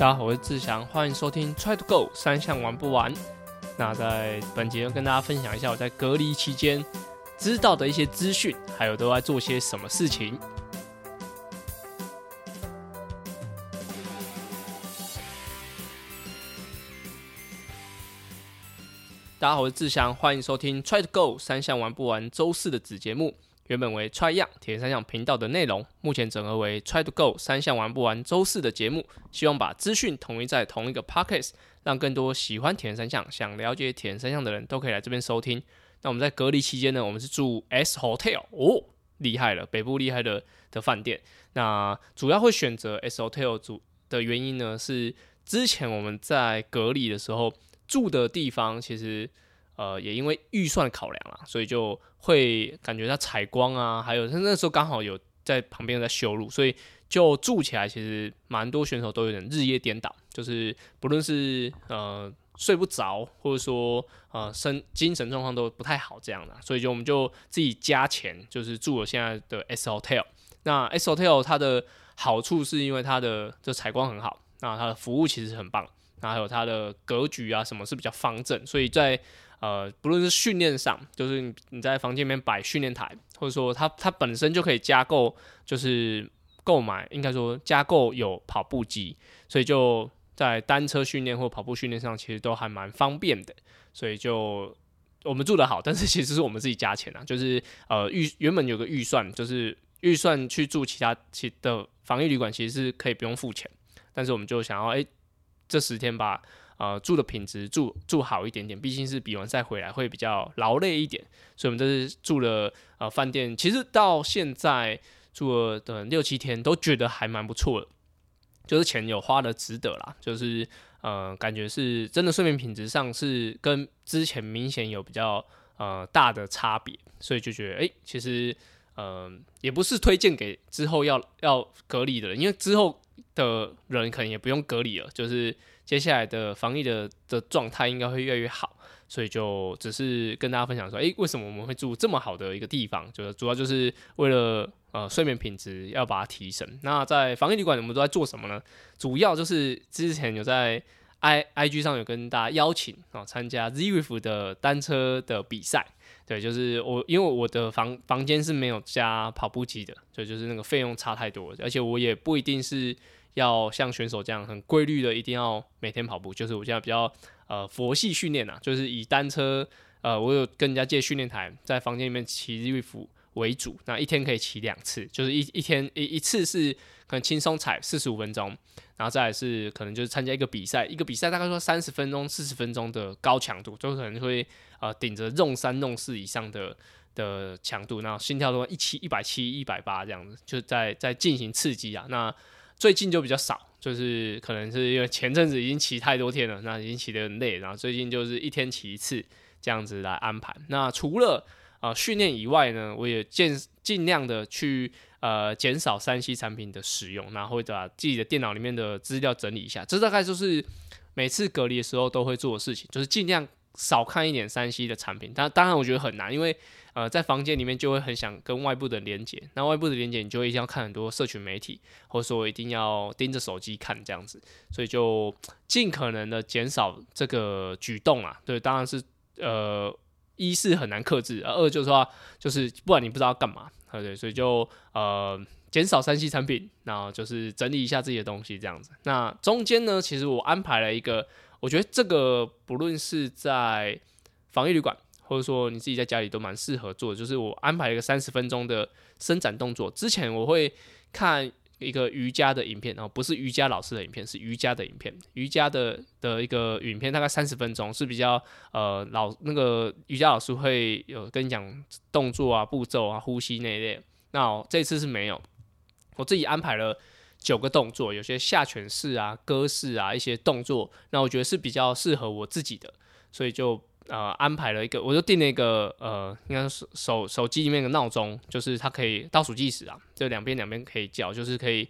大家好，我是志祥，欢迎收听 Try to Go 三项玩不完。那在本节跟大家分享一下我在隔离期间知道的一些资讯，还有都在做些什么事情。大家好，我是志祥，欢迎收听 Try to Go 三项玩不完周四的子节目。原本为 Try 样铁人三项频道的内容，目前整合为 Try to Go 三项玩不完周四的节目，希望把资讯统一在同一个 Podcast，让更多喜欢铁人三项、想了解铁人三项的人都可以来这边收听。那我们在隔离期间呢，我们是住 S Hotel 哦，厉害了，北部厉害的的饭店。那主要会选择 S Hotel 主的原因呢，是之前我们在隔离的时候住的地方，其实。呃，也因为预算考量啦，所以就会感觉到采光啊，还有他那时候刚好有在旁边在修路，所以就住起来其实蛮多选手都有点日夜颠倒，就是不论是呃睡不着，或者说呃身精神状况都不太好这样的，所以就我们就自己加钱，就是住了现在的 S Hotel。那 S Hotel 它的好处是因为它的这采光很好，那它的服务其实很棒，那还有它的格局啊什么是比较方正，所以在呃，不论是训练上，就是你你在房间里面摆训练台，或者说它它本身就可以加购，就是购买，应该说加购有跑步机，所以就在单车训练或跑步训练上，其实都还蛮方便的。所以就我们住的好，但是其实是我们自己加钱啊，就是呃预原本有个预算，就是预算去住其他其的防疫旅馆，其实是可以不用付钱，但是我们就想要哎这十天把。呃，住的品质住住好一点点，毕竟是比完赛回来会比较劳累一点，所以我们这是住了呃饭店，其实到现在住了的六七天都觉得还蛮不错的，就是钱有花的值得啦，就是呃感觉是真的睡眠品质上是跟之前明显有比较呃大的差别，所以就觉得哎，其实呃也不是推荐给之后要要隔离的人，因为之后的人可能也不用隔离了，就是。接下来的防疫的的状态应该会越来越好，所以就只是跟大家分享说，诶，为什么我们会住这么好的一个地方？就是主要就是为了呃睡眠品质要把它提升。那在防疫旅馆，我们都在做什么呢？主要就是之前有在 i i g 上有跟大家邀请啊参加 Zwift 的单车的比赛。对，就是我因为我的房房间是没有加跑步机的，所以就是那个费用差太多，而且我也不一定是。要像选手这样很规律的，一定要每天跑步。就是我现在比较呃佛系训练呐，就是以单车呃，我有跟人家借训练台，在房间里面骑日服为主。那一天可以骑两次，就是一一天一一次是可能轻松踩四十五分钟，然后再是可能就是参加一个比赛，一个比赛大概说三十分钟、四十分钟的高强度，就可能会呃顶着弄三弄四以上的的强度，然后心跳都一七一百七一百八这样子，就在在进行刺激啊。那最近就比较少，就是可能是因为前阵子已经骑太多天了，那已经骑得很累，然后最近就是一天骑一次这样子来安排。那除了啊训练以外呢，我也尽尽量的去呃减少三 C 产品的使用，然后会把自己的电脑里面的资料整理一下。这大概就是每次隔离的时候都会做的事情，就是尽量少看一点三 C 的产品。但当然我觉得很难，因为呃，在房间里面就会很想跟外部的连接，那外部的连接你就一定要看很多社群媒体，或者说一定要盯着手机看这样子，所以就尽可能的减少这个举动啊。对，当然是呃，一是很难克制，二就是说就是不然你不知道干嘛，对，所以就呃减少三 C 产品，然后就是整理一下自己的东西这样子。那中间呢，其实我安排了一个，我觉得这个不论是在防疫旅馆。或者说你自己在家里都蛮适合做的，就是我安排一个三十分钟的伸展动作。之前我会看一个瑜伽的影片，然后不是瑜伽老师的影片，是瑜伽的影片。瑜伽的的一个影片大概三十分钟，是比较呃老那个瑜伽老师会有跟你讲动作啊、步骤啊、呼吸那一类。那这次是没有，我自己安排了九个动作，有些下犬式啊、鸽式啊一些动作，那我觉得是比较适合我自己的，所以就。呃，安排了一个，我就定了一个，呃，应该是手手机里面的闹钟，就是它可以倒数计时啊，就两边两边可以叫，就是可以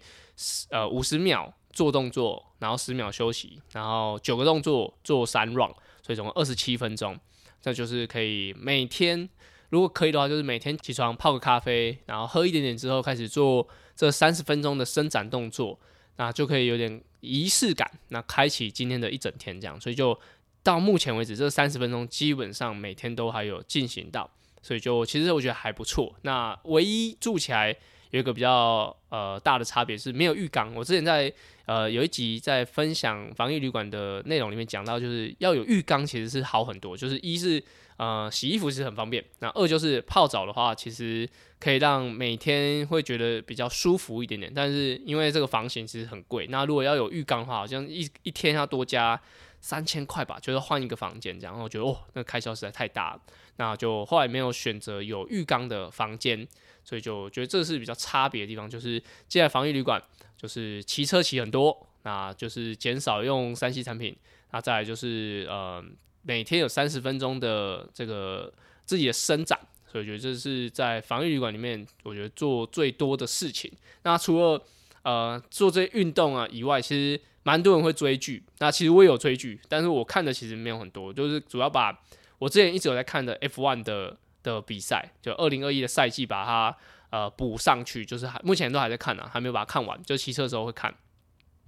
呃五十秒做动作，然后十秒休息，然后九个动作做三 round，所以总共二十七分钟，这就是可以每天如果可以的话，就是每天起床泡个咖啡，然后喝一点点之后开始做这三十分钟的伸展动作，那就可以有点仪式感，那开启今天的一整天这样。所以就到目前为止，这三十分钟基本上每天都还有进行到，所以就其实我觉得还不错。那唯一住起来有一个比较呃大的差别是没有浴缸。我之前在呃有一集在分享防疫旅馆的内容里面讲到，就是要有浴缸其实是好很多，就是一是。呃，洗衣服是很方便。那二就是泡澡的话，其实可以让每天会觉得比较舒服一点点。但是因为这个房型其实很贵，那如果要有浴缸的话，好像一一天要多加三千块吧，就是换一个房间这样。我觉得哦，那开销实在太大了，那就后来没有选择有浴缸的房间，所以就觉得这是比较差别的地方。就是既然防疫旅馆就是骑车骑很多，那就是减少用三 C 产品。那再来就是呃。每天有三十分钟的这个自己的伸展，所以我觉得这是在防疫旅馆里面，我觉得做最多的事情。那除了呃做这些运动啊以外，其实蛮多人会追剧。那其实我也有追剧，但是我看的其实没有很多，就是主要把我之前一直有在看的 F1 的的比赛，就二零二一的赛季把它呃补上去，就是还目前都还在看呢，还没有把它看完，就骑车的时候会看。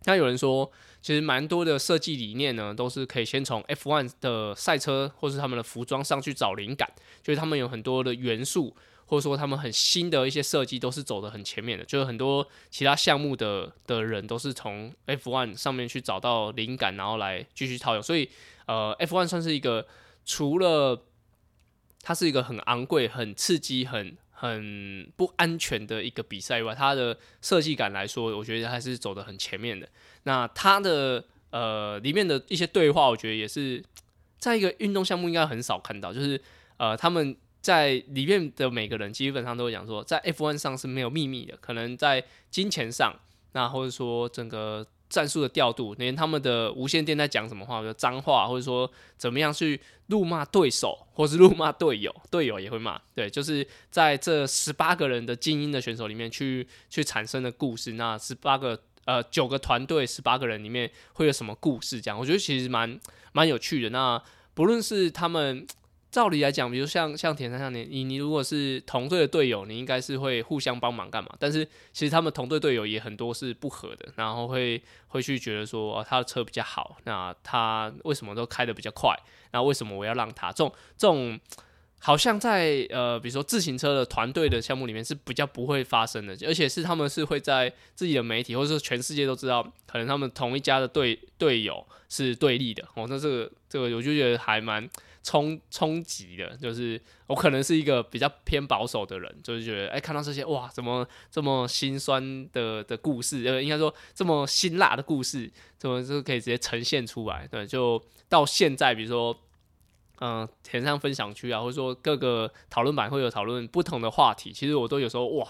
那有人说，其实蛮多的设计理念呢，都是可以先从 F1 的赛车或是他们的服装上去找灵感，就是他们有很多的元素，或者说他们很新的一些设计都是走的很前面的，就是很多其他项目的的人都是从 F1 上面去找到灵感，然后来继续套用。所以，呃，F1 算是一个除了它是一个很昂贵、很刺激、很很不安全的一个比赛以外，它的设计感来说，我觉得还是走的很前面的。那他的呃里面的一些对话，我觉得也是在一个运动项目应该很少看到，就是呃他们在里面的每个人基本上都会讲说，在 F1 上是没有秘密的，可能在金钱上，那或者说整个。战术的调度，连他们的无线电在讲什么话，就脏话，或者说怎么样去怒骂对手，或是怒骂队友，队友也会骂。对，就是在这十八个人的精英的选手里面去去产生的故事。那十八个呃九个团队十八个人里面会有什么故事？这样，我觉得其实蛮蛮有趣的。那不论是他们。照理来讲，比如像像田三像你你你如果是同队的队友，你应该是会互相帮忙干嘛？但是其实他们同队队友也很多是不合的，然后会会去觉得说他的车比较好，那他为什么都开的比较快？那为什么我要让他？这种这种好像在呃，比如说自行车的团队的项目里面是比较不会发生的，而且是他们是会在自己的媒体或者说全世界都知道，可能他们同一家的队队友是对立的。哦，那这个这个我就觉得还蛮。冲冲击的，就是我可能是一个比较偏保守的人，就是觉得，哎，看到这些，哇，怎么这么心酸的的故事，呃，应该说这么辛辣的故事，怎么就可以直接呈现出来？对，就到现在，比如说，嗯，填上分享区啊，或者说各个讨论版会有讨论不同的话题，其实我都有时候，哇，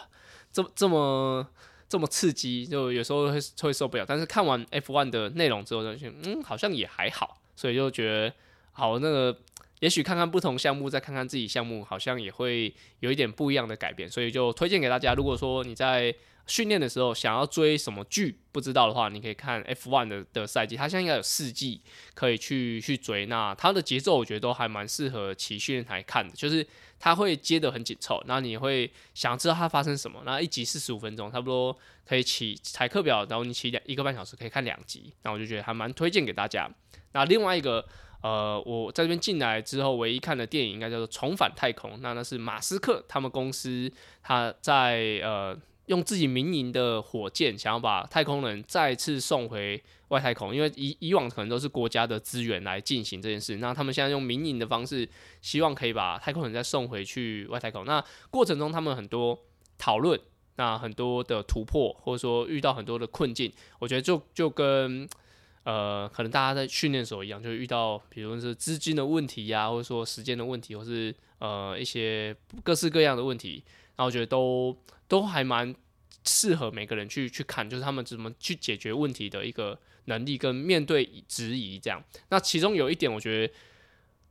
这这么这么刺激，就有时候会会受不了。但是看完 F one 的内容之后，就，嗯，好像也还好，所以就觉得，好那个。也许看看不同项目，再看看自己项目，好像也会有一点不一样的改变，所以就推荐给大家。如果说你在训练的时候想要追什么剧，不知道的话，你可以看 F1 的的赛季，它现在应该有四季可以去去追。那它的节奏我觉得都还蛮适合骑训练台看的，就是它会接得很紧凑，那你会想知道它发生什么。那一集四十五分钟，差不多可以骑踩课表，然后你骑两一个半小时可以看两集，那我就觉得还蛮推荐给大家。那另外一个。呃，我在这边进来之后，唯一看的电影应该叫做《重返太空》。那那是马斯克他们公司他在呃用自己民营的火箭，想要把太空人再次送回外太空。因为以以往可能都是国家的资源来进行这件事，那他们现在用民营的方式，希望可以把太空人再送回去外太空。那过程中他们很多讨论，那很多的突破，或者说遇到很多的困境，我觉得就就跟。呃，可能大家在训练的时候一样，就遇到，比如是资金的问题呀，或者说时间的问题，或是呃一些各式各样的问题，然后我觉得都都还蛮适合每个人去去看，就是他们怎么去解决问题的一个能力跟面对质疑这样。那其中有一点，我觉得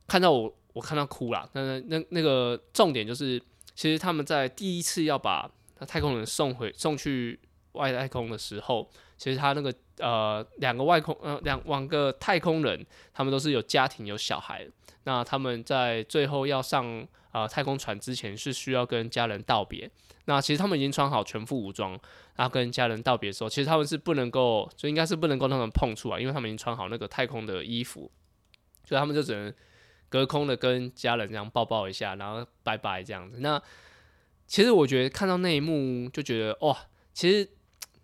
看到我我看到哭了，那那那个重点就是，其实他们在第一次要把太空人送回送去外太空的时候，其实他那个呃两个外空呃两两个太空人，他们都是有家庭有小孩，那他们在最后要上呃太空船之前，是需要跟家人道别。那其实他们已经穿好全副武装，然后跟家人道别的时候，其实他们是不能够，就应该是不能够让他们碰触啊，因为他们已经穿好那个太空的衣服，所以他们就只能隔空的跟家人这样抱抱一下，然后拜拜这样子。那其实我觉得看到那一幕，就觉得哇，其实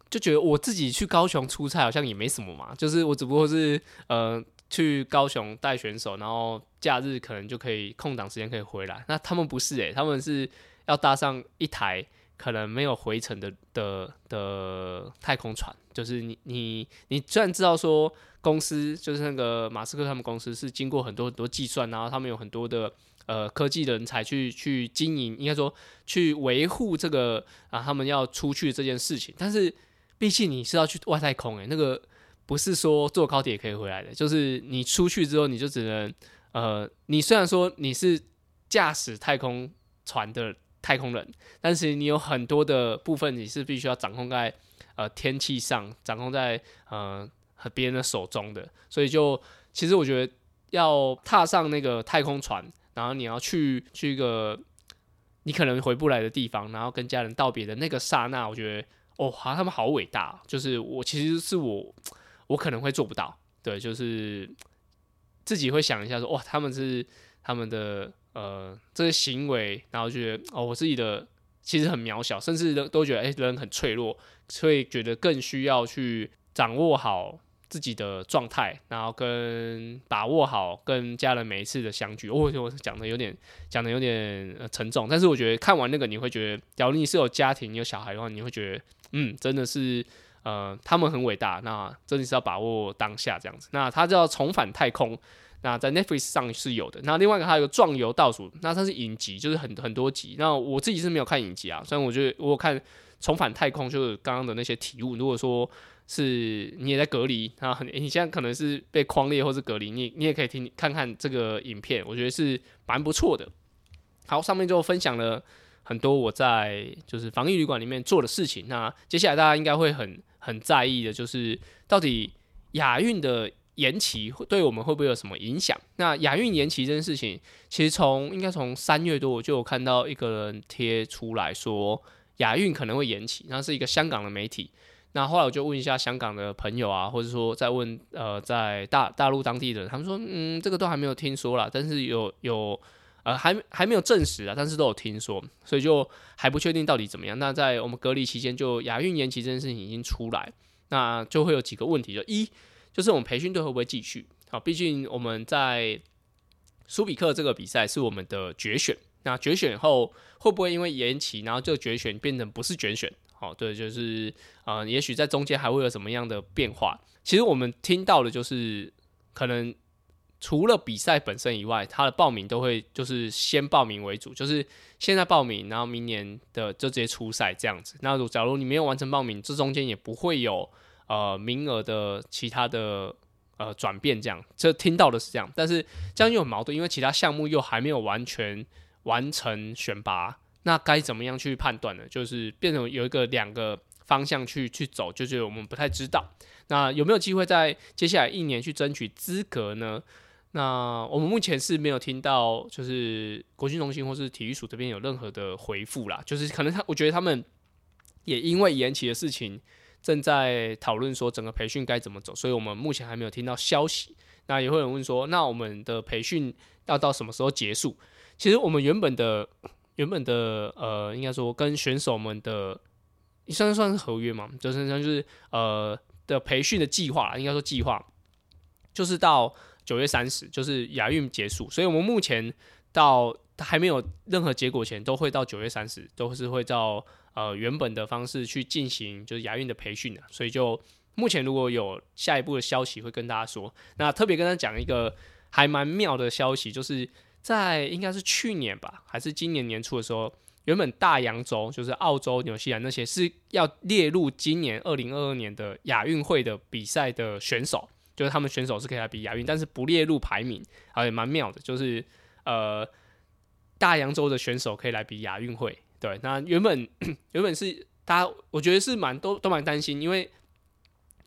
就觉得我自己去高雄出差好像也没什么嘛，就是我只不过是呃去高雄带选手，然后假日可能就可以空档时间可以回来。那他们不是诶，他们是。要搭上一台可能没有回程的的的太空船，就是你你你虽然知道说公司就是那个马斯克他们公司是经过很多很多计算，然后他们有很多的呃科技人才去去经营，应该说去维护这个啊他们要出去这件事情，但是毕竟你是要去外太空诶，那个不是说坐高铁可以回来的，就是你出去之后你就只能呃你虽然说你是驾驶太空船的。太空人，但是你有很多的部分你是必须要掌控在呃天气上，掌控在呃和别人的手中的，所以就其实我觉得要踏上那个太空船，然后你要去去一个你可能回不来的地方，然后跟家人道别的那个刹那，我觉得哦，好，他们好伟大，就是我其实是我我可能会做不到，对，就是自己会想一下说哇，他们是他们的。呃，这些行为，然后觉得哦，我自己的其实很渺小，甚至都都觉得哎，人很脆弱，所以觉得更需要去掌握好自己的状态，然后跟把握好跟家人每一次的相聚。我我讲的有点讲的有点沉重，但是我觉得看完那个，你会觉得，假如你是有家庭、有小孩的话，你会觉得，嗯，真的是呃，他们很伟大，那真的是要把握当下这样子。那他就要重返太空。那在 Netflix 上是有的。那另外一个还有个壮游倒数，那它是影集，就是很很多集。那我自己是没有看影集啊，虽然我觉得我看重返太空就是刚刚的那些体悟。如果说是你也在隔离啊，你现在可能是被框列或是隔离，你你也可以听看看这个影片，我觉得是蛮不错的。好，上面就分享了很多我在就是防疫旅馆里面做的事情。那接下来大家应该会很很在意的，就是到底亚运的。延期会对我们会不会有什么影响？那亚运延期这件事情，其实从应该从三月多我就有看到一个人贴出来说亚运可能会延期，那是一个香港的媒体。那后来我就问一下香港的朋友啊，或者说在问呃在大大陆当地的，他们说嗯这个都还没有听说啦，但是有有呃还还没有证实啊，但是都有听说，所以就还不确定到底怎么样。那在我们隔离期间，就亚运延期这件事情已经出来，那就会有几个问题，就一。就是我们培训队会不会继续？好，毕竟我们在苏比克这个比赛是我们的决选，那决选后会不会因为延期，然后这个决选变成不是决选？好，对，就是呃，也许在中间还会有什么样的变化？其实我们听到的就是，可能除了比赛本身以外，他的报名都会就是先报名为主，就是现在报名，然后明年的就直接初赛这样子。那如假如你没有完成报名，这中间也不会有。呃，名额的其他的呃转变，这样，这听到的是这样，但是这样又很矛盾，因为其他项目又还没有完全完成选拔，那该怎么样去判断呢？就是变成有一个两个方向去去走，就是我们不太知道。那有没有机会在接下来一年去争取资格呢？那我们目前是没有听到，就是国训中心或是体育署这边有任何的回复啦，就是可能他，我觉得他们也因为延期的事情。正在讨论说整个培训该怎么走，所以我们目前还没有听到消息。那也会有人问说，那我们的培训要到什么时候结束？其实我们原本的原本的呃，应该说跟选手们的算算是合约嘛，就是就是呃的培训的计划，应该说计划就是到九月三十，就是亚运结束。所以我们目前到还没有任何结果前，都会到九月三十，都是会到。呃，原本的方式去进行就是亚运的培训的，所以就目前如果有下一步的消息会跟大家说。那特别跟他讲一个还蛮妙的消息，就是在应该是去年吧，还是今年年初的时候，原本大洋洲就是澳洲、纽西兰那些是要列入今年二零二二年的亚运会的比赛的选手，就是他们选手是可以来比亚运，但是不列入排名，还也蛮妙的，就是呃大洋洲的选手可以来比亚运会。对，那原本原本是大家我觉得是蛮都都蛮担心，因为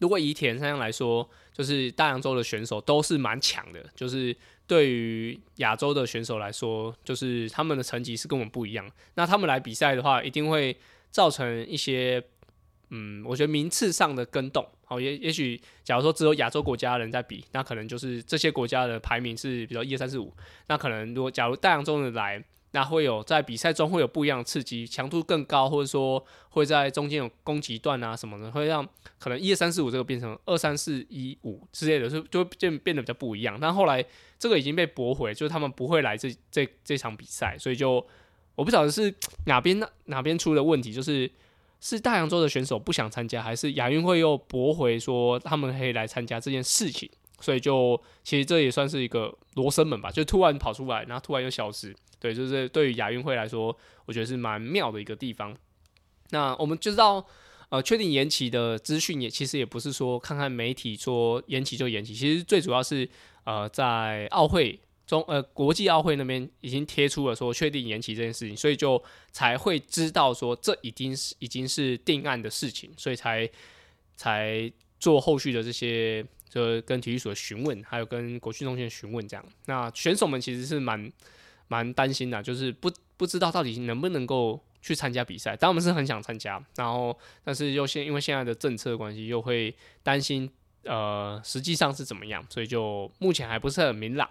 如果以铁人三项来说，就是大洋洲的选手都是蛮强的，就是对于亚洲的选手来说，就是他们的成绩是跟我们不一样。那他们来比赛的话，一定会造成一些。嗯，我觉得名次上的跟动，哦，也也许，假如说只有亚洲国家人在比，那可能就是这些国家的排名是比较一二三四五，那可能如果假如大洋洲的来，那会有在比赛中会有不一样的刺激，强度更高，或者说会在中间有攻击段啊什么的，会让可能一二三四五这个变成二三四一五之类的，就就变变得比较不一样。但后来这个已经被驳回，就是他们不会来这这这场比赛，所以就我不晓得是哪边哪哪边出了问题，就是。是大洋洲的选手不想参加，还是亚运会又驳回说他们可以来参加这件事情？所以就其实这也算是一个罗生门吧，就突然跑出来，然后突然又消失。对，就是对于亚运会来说，我觉得是蛮妙的一个地方。那我们就知道，呃，确定延期的资讯也其实也不是说看看媒体说延期就延期，其实最主要是呃在奥会。中呃，国际奥会那边已经贴出了说确定延期这件事情，所以就才会知道说这已经是已经是定案的事情，所以才才做后续的这些，就跟体育所的询问，还有跟国训中心的询问这样。那选手们其实是蛮蛮担心的，就是不不知道到底能不能够去参加比赛。但我们是很想参加，然后但是又现因为现在的政策关系，又会担心呃实际上是怎么样，所以就目前还不是很明朗。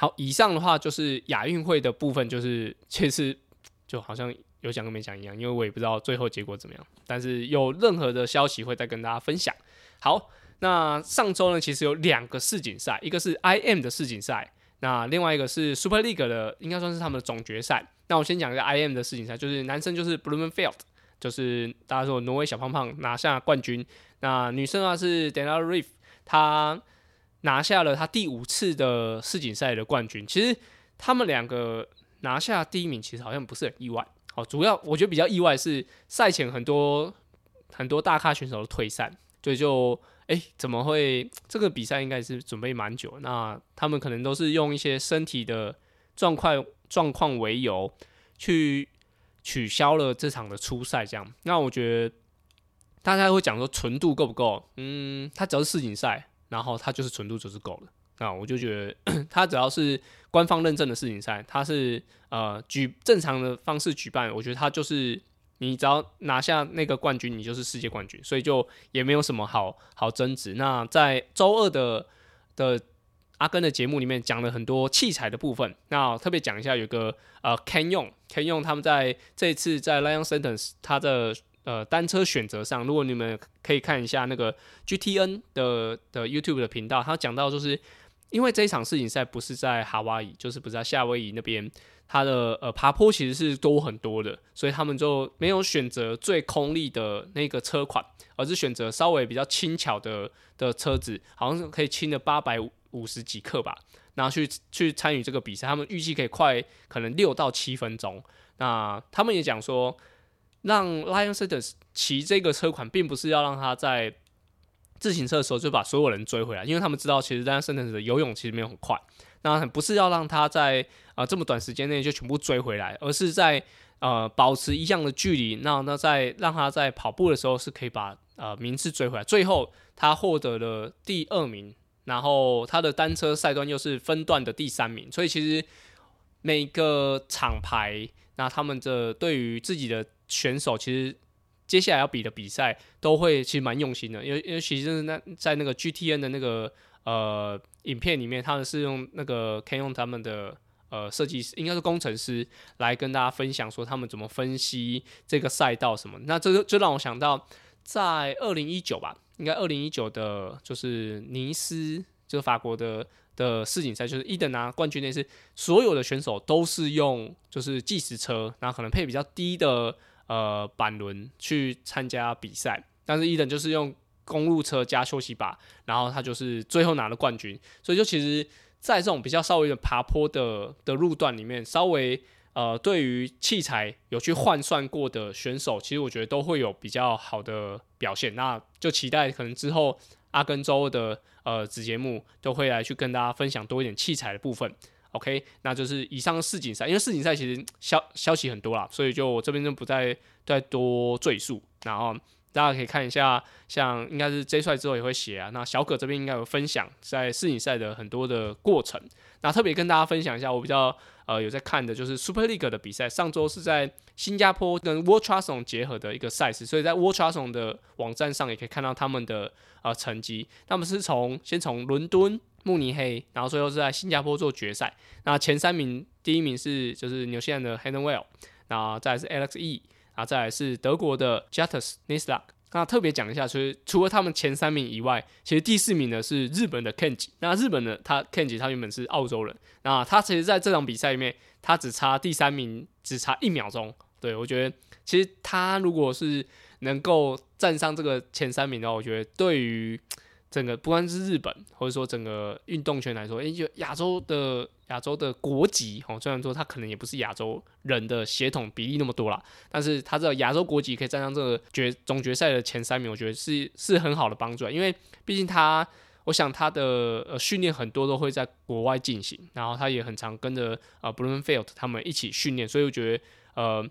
好，以上的话就是亚运会的部分，就是 其实就好像有讲跟没讲一样，因为我也不知道最后结果怎么样。但是有任何的消息会再跟大家分享。好，那上周呢，其实有两个世锦赛，一个是 IM 的世锦赛，那另外一个是 Super League 的，应该算是他们的总决赛。那我先讲一个 IM 的世锦赛，就是男生就是 Blumenfeld，就是大家说挪威小胖胖拿下冠军。那女生啊是 Dana Reef，她。拿下了他第五次的世锦赛的冠军，其实他们两个拿下第一名，其实好像不是很意外。哦，主要我觉得比较意外是赛前很多很多大咖选手都退赛，所以就哎怎么会这个比赛应该是准备蛮久，那他们可能都是用一些身体的状况状况为由去取消了这场的初赛，这样。那我觉得大家会讲说纯度够不够？嗯，他只要是世锦赛。然后它就是纯度就是够了，那我就觉得 它只要是官方认证的世锦赛，它是呃举正常的方式举办，我觉得它就是你只要拿下那个冠军，你就是世界冠军，所以就也没有什么好好争执。那在周二的的阿根的节目里面讲了很多器材的部分，那特别讲一下有个呃 Can 用 Can 用他们在这次在 Lion Sentence 他的。呃，单车选择上，如果你们可以看一下那个 GTN 的的 YouTube 的频道，他讲到就是因为这一场世锦赛不是在夏威夷，就是不是在夏威夷那边，它的呃爬坡其实是多很多的，所以他们就没有选择最空力的那个车款，而是选择稍微比较轻巧的的车子，好像是可以轻的八百五十几克吧，然后去去参与这个比赛，他们预计可以快可能六到七分钟。那他们也讲说。让 Lion s e t e r s 骑这个车款，并不是要让他在自行车的时候就把所有人追回来，因为他们知道其实 Lion s e t e r 的游泳其实没有很快，那不是要让他在啊这么短时间内就全部追回来，而是在呃保持一样的距离，那那在让他在跑步的时候是可以把呃名次追回来。最后他获得了第二名，然后他的单车赛段又是分段的第三名，所以其实每个厂牌那他们的对于自己的选手其实接下来要比的比赛都会其实蛮用心的，因为因为其实那在那个 GTN 的那个呃影片里面，他们是用那个可以用他们的呃设计师，应该是工程师来跟大家分享说他们怎么分析这个赛道什么。那这个就让我想到在二零一九吧，应该二零一九的就是尼斯，就是法国的的世锦赛，就是伊登拿冠军那次，所有的选手都是用就是计时车，然后可能配比较低的。呃，板轮去参加比赛，但是伊登就是用公路车加休息把，然后他就是最后拿了冠军。所以就其实，在这种比较稍微的爬坡的的路段里面，稍微呃，对于器材有去换算过的选手，其实我觉得都会有比较好的表现。那就期待可能之后阿根州的呃子节目都会来去跟大家分享多一点器材的部分。OK，那就是以上世锦赛，因为世锦赛其实消消息很多啦，所以就我这边就不再再多赘述。然后大家可以看一下，像应该是 J 帅之后也会写啊。那小可这边应该有分享在世锦赛的很多的过程。那特别跟大家分享一下，我比较呃有在看的就是 Super League 的比赛。上周是在新加坡跟 World t r u s t 结合的一个赛事，所以在 World t r u s t 的网站上也可以看到他们的呃成绩。他们是从先从伦敦。慕尼黑，然后最后是在新加坡做决赛。那前三名，第一名是就是纽西兰的 h a n d e n w e l l 然后再是 Alex E，然后再是德国的 Jatus Nislak。那特别讲一下，就是除了他们前三名以外，其实第四名呢是日本的 Kenji。那日本的他 Kenji 他原本是澳洲人，那他其实在这场比赛里面，他只差第三名，只差一秒钟。对我觉得，其实他如果是能够站上这个前三名的话，我觉得对于整个不管是日本，或者说整个运动圈来说，诶，就亚洲的亚洲的国籍哦，虽然说他可能也不是亚洲人的血统比例那么多啦，但是他这亚洲国籍可以站上这个决总决赛的前三名，我觉得是是很好的帮助，因为毕竟他，我想他的呃训练很多都会在国外进行，然后他也很常跟着呃 Bloomfield 他们一起训练，所以我觉得呃，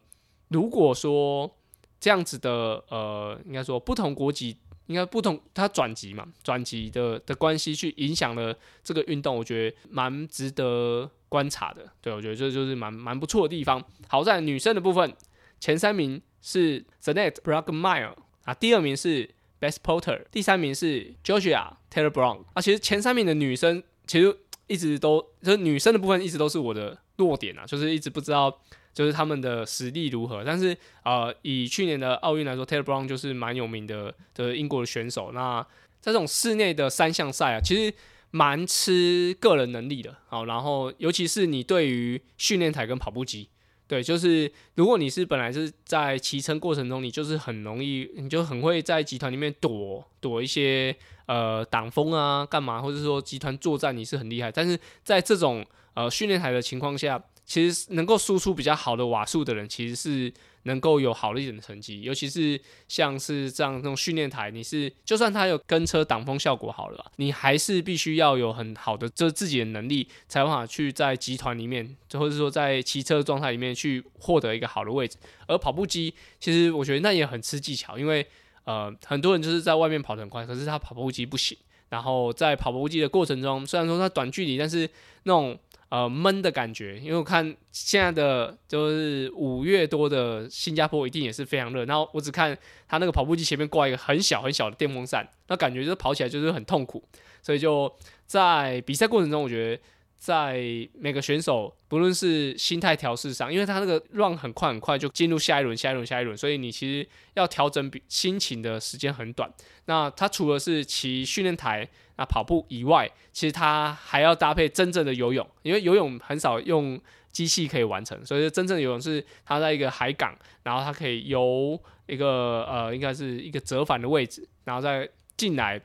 如果说这样子的呃，应该说不同国籍。应该不同，他转籍嘛，转籍的的关系去影响了这个运动，我觉得蛮值得观察的。对我觉得这就是蛮蛮不错的地方。好在女生的部分，前三名是 Zanet Brugmire 啊，第二名是 Best Porter，第三名是 Georgia Taylor Brown 啊。其实前三名的女生，其实一直都就是女生的部分一直都是我的弱点啊，就是一直不知道。就是他们的实力如何，但是呃，以去年的奥运来说，Taylor Brown 就是蛮有名的的英国的选手。那在这种室内的三项赛啊，其实蛮吃个人能力的。好，然后尤其是你对于训练台跟跑步机，对，就是如果你是本来是在骑乘过程中，你就是很容易，你就很会在集团里面躲躲一些呃挡风啊，干嘛，或者说集团作战你是很厉害，但是在这种呃训练台的情况下。其实能够输出比较好的瓦数的人，其实是能够有好一点的成绩。尤其是像是这样这种训练台，你是就算它有跟车挡风效果好了，你还是必须要有很好的这自己的能力，才有办法去在集团里面，或者说在骑车状态里面去获得一个好的位置。而跑步机，其实我觉得那也很吃技巧，因为呃很多人就是在外面跑得很快，可是他跑步机不行。然后在跑步机的过程中，虽然说它短距离，但是那种。呃，闷的感觉，因为我看现在的就是五月多的新加坡一定也是非常热。然后我只看它那个跑步机前面挂一个很小很小的电风扇，那感觉就是跑起来就是很痛苦。所以就在比赛过程中，我觉得在每个选手不论是心态调试上，因为他那个 run 很快很快就进入下一轮、下一轮、下一轮，所以你其实要调整比心情的时间很短。那他除了是骑训练台。啊跑步以外，其实他还要搭配真正的游泳，因为游泳很少用机器可以完成，所以真正的游泳是他在一个海港，然后他可以游一个呃，应该是一个折返的位置，然后再进来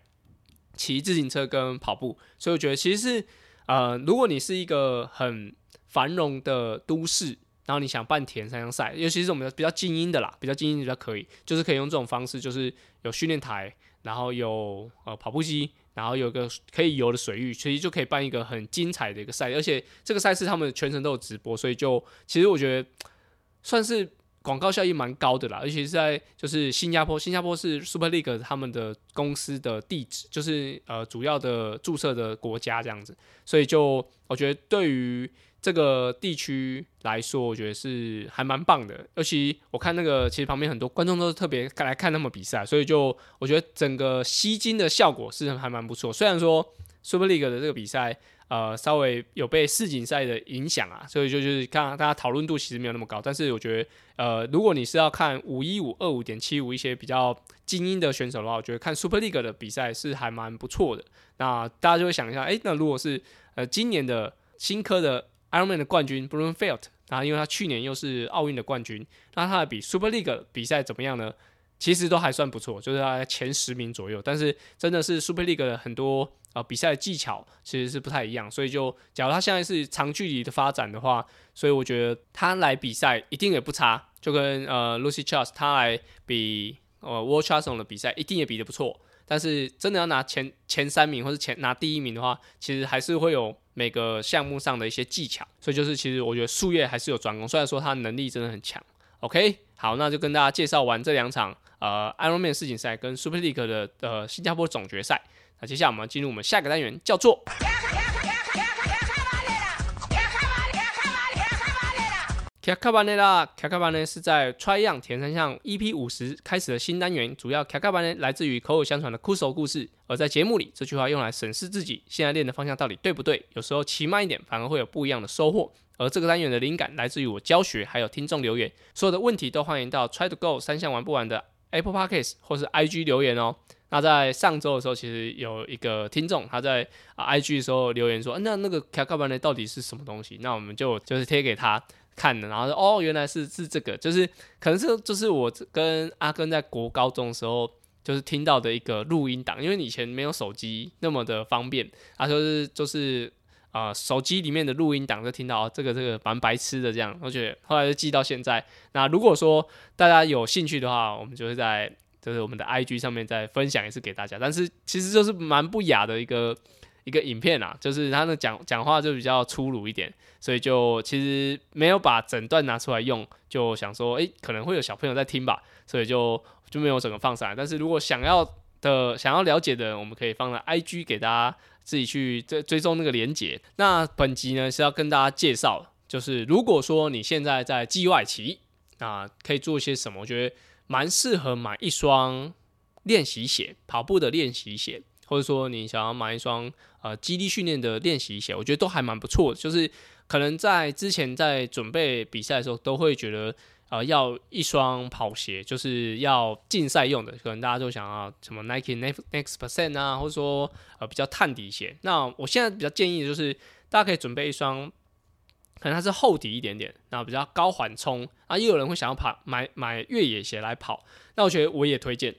骑自行车跟跑步。所以我觉得其实是呃，如果你是一个很繁荣的都市，然后你想办田三项赛，尤其是我们比较精英的啦，比较精英比较可以，就是可以用这种方式，就是有训练台，然后有呃跑步机。然后有个可以游的水域，其实就可以办一个很精彩的一个赛，而且这个赛事他们全程都有直播，所以就其实我觉得算是广告效益蛮高的啦。而且是在就是新加坡，新加坡是 Super League 他们的公司的地址，就是呃主要的注册的国家这样子，所以就我觉得对于。这个地区来说，我觉得是还蛮棒的。尤其我看那个，其实旁边很多观众都是特别来看他们比赛，所以就我觉得整个吸金的效果是还蛮不错。虽然说 Super League 的这个比赛，呃，稍微有被世锦赛的影响啊，所以就就是看大家讨论度其实没有那么高。但是我觉得，呃，如果你是要看五一五二五点七五一些比较精英的选手的话，我觉得看 Super League 的比赛是还蛮不错的。那大家就会想一下，哎，那如果是呃今年的新科的。Ironman 的冠军 Bloomfield，然后因为他去年又是奥运的冠军，那他的比 Super League 比赛怎么样呢？其实都还算不错，就是他前十名左右。但是真的是 Super League 的很多呃比赛的技巧其实是不太一样，所以就假如他现在是长距离的发展的话，所以我觉得他来比赛一定也不差，就跟呃 Lucy Charles 他来比呃 World c h a s o n 的比赛一定也比得不错。但是真的要拿前前三名或者前拿第一名的话，其实还是会有每个项目上的一些技巧。所以就是其实我觉得树叶还是有专攻，虽然说他能力真的很强。OK，好，那就跟大家介绍完这两场呃 Ironman 世锦赛跟 Super League 的呃新加坡总决赛。那接下来我们进入我们下个单元，叫做。卡卡巴内啦，卡卡班呢是在 Try Young 田三项 EP 五十开始的新单元，主要卡卡巴呢来自于口口相传的酷手故事，而在节目里，这句话用来审视自己现在练的方向到底对不对，有时候骑慢一点反而会有不一样的收获。而这个单元的灵感来自于我教学，还有听众留言，所有的问题都欢迎到 Try to Go 三项玩不完的 Apple Podcast 或是 IG 留言哦。那在上周的时候，其实有一个听众他在啊 IG 的时候留言说，那那个卡卡班呢到底是什么东西？那我们就就是贴给他。看的，然后说哦，原来是是这个，就是可能是就是我跟阿根在国高中的时候，就是听到的一个录音档，因为以前没有手机那么的方便，他说是就是啊手机里面的录音档就听到这个这个蛮白痴的这样，而且后来就记到现在。那如果说大家有兴趣的话，我们就会在就是我们的 IG 上面再分享一次给大家，但是其实就是蛮不雅的一个。一个影片啊，就是他的讲讲话就比较粗鲁一点，所以就其实没有把整段拿出来用，就想说，诶，可能会有小朋友在听吧，所以就就没有整个放上来。但是如果想要的、想要了解的，我们可以放在 IG 给大家自己去追追踪那个连接。那本集呢是要跟大家介绍，就是如果说你现在在季外期啊可以做些什么？我觉得蛮适合买一双练习鞋，跑步的练习鞋。或者说你想要买一双呃基地训练的练习鞋，我觉得都还蛮不错的。就是可能在之前在准备比赛的时候，都会觉得呃要一双跑鞋，就是要竞赛用的。可能大家都想要什么 Nike Next Next Percent 啊，或者说呃比较碳底鞋。那我现在比较建议的就是大家可以准备一双，可能它是厚底一点点，然后比较高缓冲啊。也有人会想要跑买买越野鞋来跑，那我觉得我也推荐，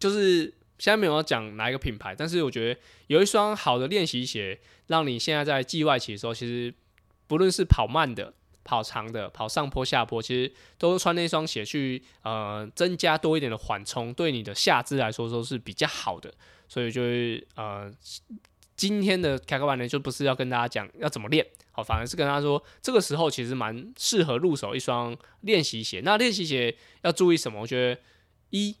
就是。现在没有要讲哪一个品牌，但是我觉得有一双好的练习鞋，让你现在在季外骑的时候，其实不论是跑慢的、跑长的、跑上坡下坡，其实都穿那双鞋去呃增加多一点的缓冲，对你的下肢来说都是比较好的。所以就是呃今天的开课班呢，就不是要跟大家讲要怎么练，好，反而是跟他说这个时候其实蛮适合入手一双练习鞋。那练习鞋要注意什么？我觉得一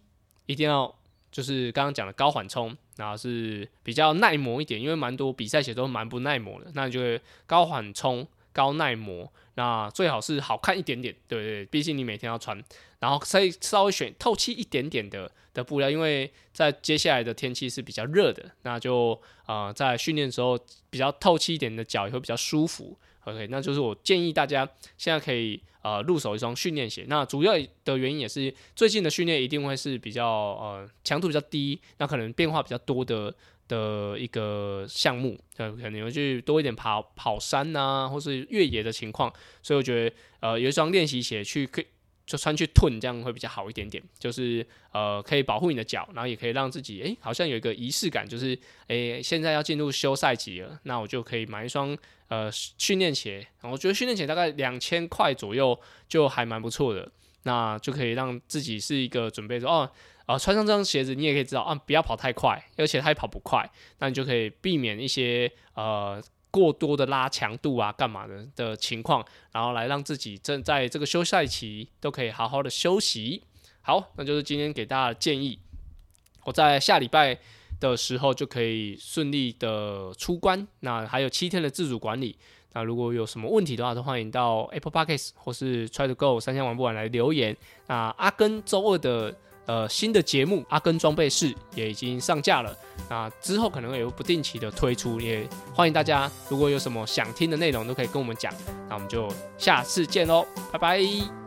一定要。就是刚刚讲的高缓冲，然后是比较耐磨一点，因为蛮多比赛鞋都蛮不耐磨的，那就会高缓冲、高耐磨，那最好是好看一点点，对对，毕竟你每天要穿，然后可以稍微选透气一点点的的布料，因为在接下来的天气是比较热的，那就呃在训练的时候比较透气一点的脚也会比较舒服。OK，那就是我建议大家现在可以呃入手一双训练鞋。那主要的原因也是最近的训练一定会是比较呃强度比较低，那可能变化比较多的的一个项目，呃可能会去多一点跑跑山呐，或是越野的情况。所以我觉得呃有一双练习鞋去可以。就穿去吞，这样会比较好一点点，就是呃可以保护你的脚，然后也可以让自己诶好像有一个仪式感，就是诶现在要进入休赛期了，那我就可以买一双呃训练鞋，我觉得训练鞋大概两千块左右就还蛮不错的，那就可以让自己是一个准备说哦啊穿上这双鞋子，你也可以知道啊不要跑太快，而且它也跑不快，那你就可以避免一些呃。过多的拉强度啊，干嘛的的情况，然后来让自己正在这个休赛期都可以好好的休息。好，那就是今天给大家的建议。我在下礼拜的时候就可以顺利的出关。那还有七天的自主管理。那如果有什么问题的话，都欢迎到 Apple Podcast 或是 Try to Go 三千玩不完来留言。那阿根周二的。呃，新的节目《阿根装备室》也已经上架了，那之后可能也会不定期的推出，也欢迎大家，如果有什么想听的内容，都可以跟我们讲，那我们就下次见喽，拜拜。